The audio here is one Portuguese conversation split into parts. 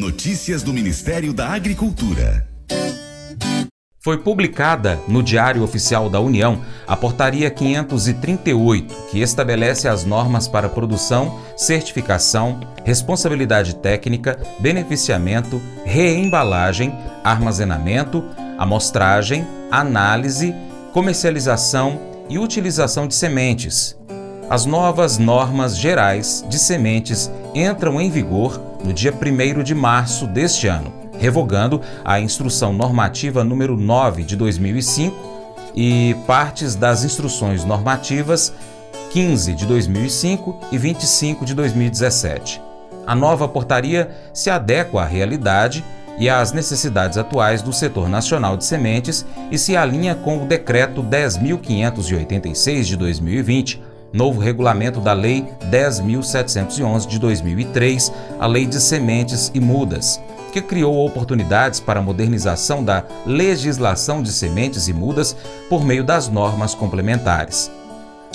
Notícias do Ministério da Agricultura. Foi publicada no Diário Oficial da União a Portaria 538, que estabelece as normas para produção, certificação, responsabilidade técnica, beneficiamento, reembalagem, armazenamento, amostragem, análise, comercialização e utilização de sementes. As novas normas gerais de sementes entram em vigor no dia 1 de março deste ano revogando a Instrução Normativa número 9 de 2005 e partes das instruções normativas 15 de 2005 e 25 de 2017. A nova portaria se adequa à realidade e às necessidades atuais do setor nacional de sementes e se alinha com o Decreto 10.586 de 2020, novo regulamento da Lei 10.711 de 2003, a Lei de Sementes e Mudas, que criou oportunidades para a modernização da legislação de sementes e mudas por meio das normas complementares.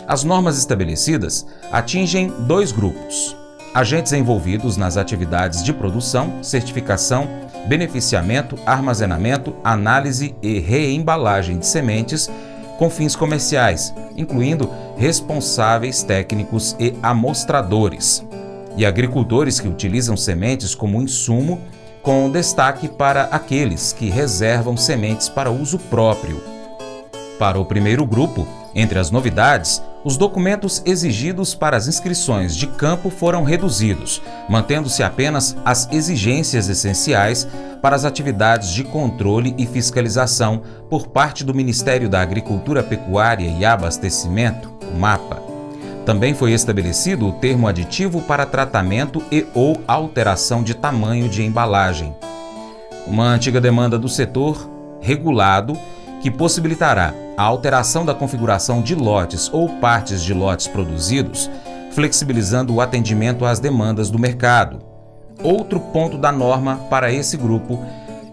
As normas estabelecidas atingem dois grupos: agentes envolvidos nas atividades de produção, certificação, beneficiamento, armazenamento, análise e reembalagem de sementes com fins comerciais, incluindo responsáveis técnicos e amostradores, e agricultores que utilizam sementes como insumo com destaque para aqueles que reservam sementes para uso próprio. Para o primeiro grupo, entre as novidades, os documentos exigidos para as inscrições de campo foram reduzidos, mantendo-se apenas as exigências essenciais para as atividades de controle e fiscalização por parte do Ministério da Agricultura, Pecuária e Abastecimento, MAPA. Também foi estabelecido o termo aditivo para tratamento e ou alteração de tamanho de embalagem. Uma antiga demanda do setor regulado que possibilitará a alteração da configuração de lotes ou partes de lotes produzidos, flexibilizando o atendimento às demandas do mercado. Outro ponto da norma para esse grupo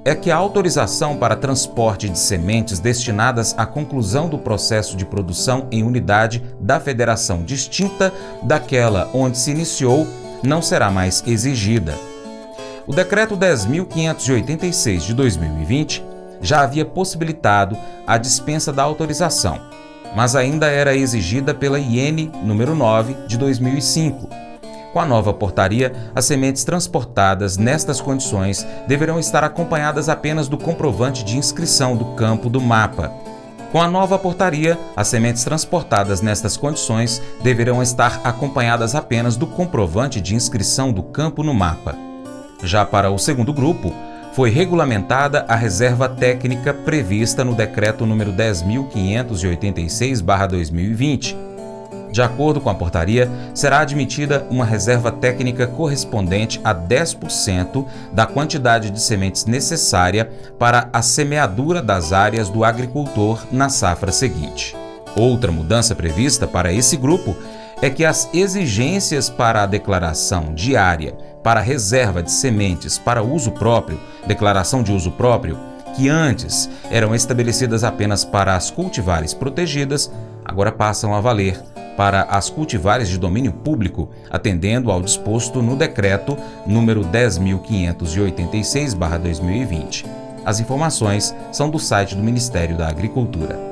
é que a autorização para transporte de sementes destinadas à conclusão do processo de produção em unidade da federação distinta daquela onde se iniciou não será mais exigida. O Decreto 10.586 de 2020 já havia possibilitado a dispensa da autorização, mas ainda era exigida pela IN número 9 de 2005 com a nova portaria, as sementes transportadas nestas condições deverão estar acompanhadas apenas do comprovante de inscrição do campo do mapa. Com a nova portaria, as sementes transportadas nestas condições deverão estar acompanhadas apenas do comprovante de inscrição do campo no mapa. Já para o segundo grupo, foi regulamentada a reserva técnica prevista no decreto número 10586/2020 de acordo com a portaria, será admitida uma reserva técnica correspondente a 10% da quantidade de sementes necessária para a semeadura das áreas do agricultor na safra seguinte. Outra mudança prevista para esse grupo é que as exigências para a declaração diária para reserva de sementes para uso próprio, declaração de uso próprio, que antes eram estabelecidas apenas para as cultivares protegidas, agora passam a valer para as cultivares de domínio público, atendendo ao disposto no decreto número 10586/2020. As informações são do site do Ministério da Agricultura.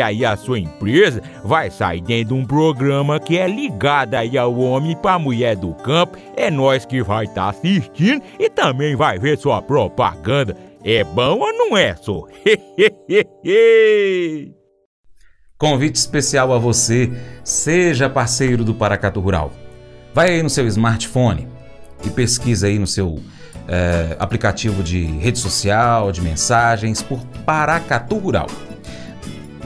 aí a sua empresa vai sair dentro de um programa que é ligado aí ao homem para mulher do campo. É nós que vai estar tá assistindo e também vai ver sua propaganda. É bom ou não é, só? Convite especial a você, seja parceiro do Paracatu Rural. Vai aí no seu smartphone e pesquisa aí no seu é, aplicativo de rede social, de mensagens, por Paracatu Rural.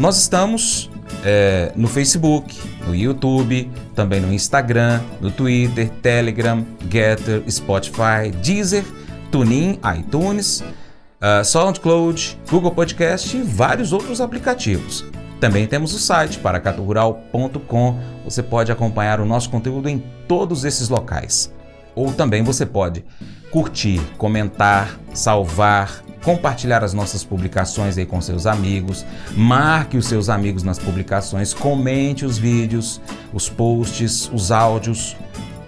Nós estamos é, no Facebook, no YouTube, também no Instagram, no Twitter, Telegram, Getter, Spotify, Deezer, TuneIn, iTunes, uh, SoundCloud, Google Podcast e vários outros aplicativos. Também temos o site paracaturural.com. Você pode acompanhar o nosso conteúdo em todos esses locais. Ou também você pode curtir, comentar, salvar, compartilhar as nossas publicações aí com seus amigos, marque os seus amigos nas publicações, comente os vídeos, os posts, os áudios.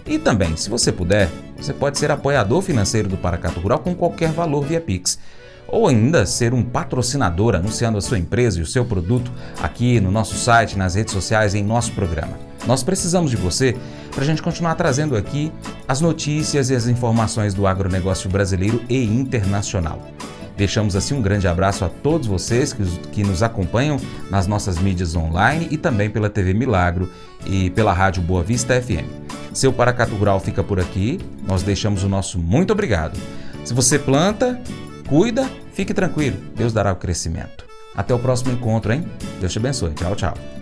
E também, se você puder, você pode ser apoiador financeiro do Paracato Rural com qualquer valor via Pix ou ainda ser um patrocinador anunciando a sua empresa e o seu produto aqui no nosso site, nas redes sociais, em nosso programa. Nós precisamos de você para a gente continuar trazendo aqui as notícias e as informações do agronegócio brasileiro e internacional. Deixamos assim um grande abraço a todos vocês que, nos acompanham nas nossas mídias online e também pela TV Milagro e pela Rádio Boa Vista FM. Seu Paracato Rural fica por aqui, nós deixamos o nosso muito obrigado. Se você planta, cuida Fique tranquilo, Deus dará o crescimento. Até o próximo encontro, hein? Deus te abençoe. Tchau, tchau.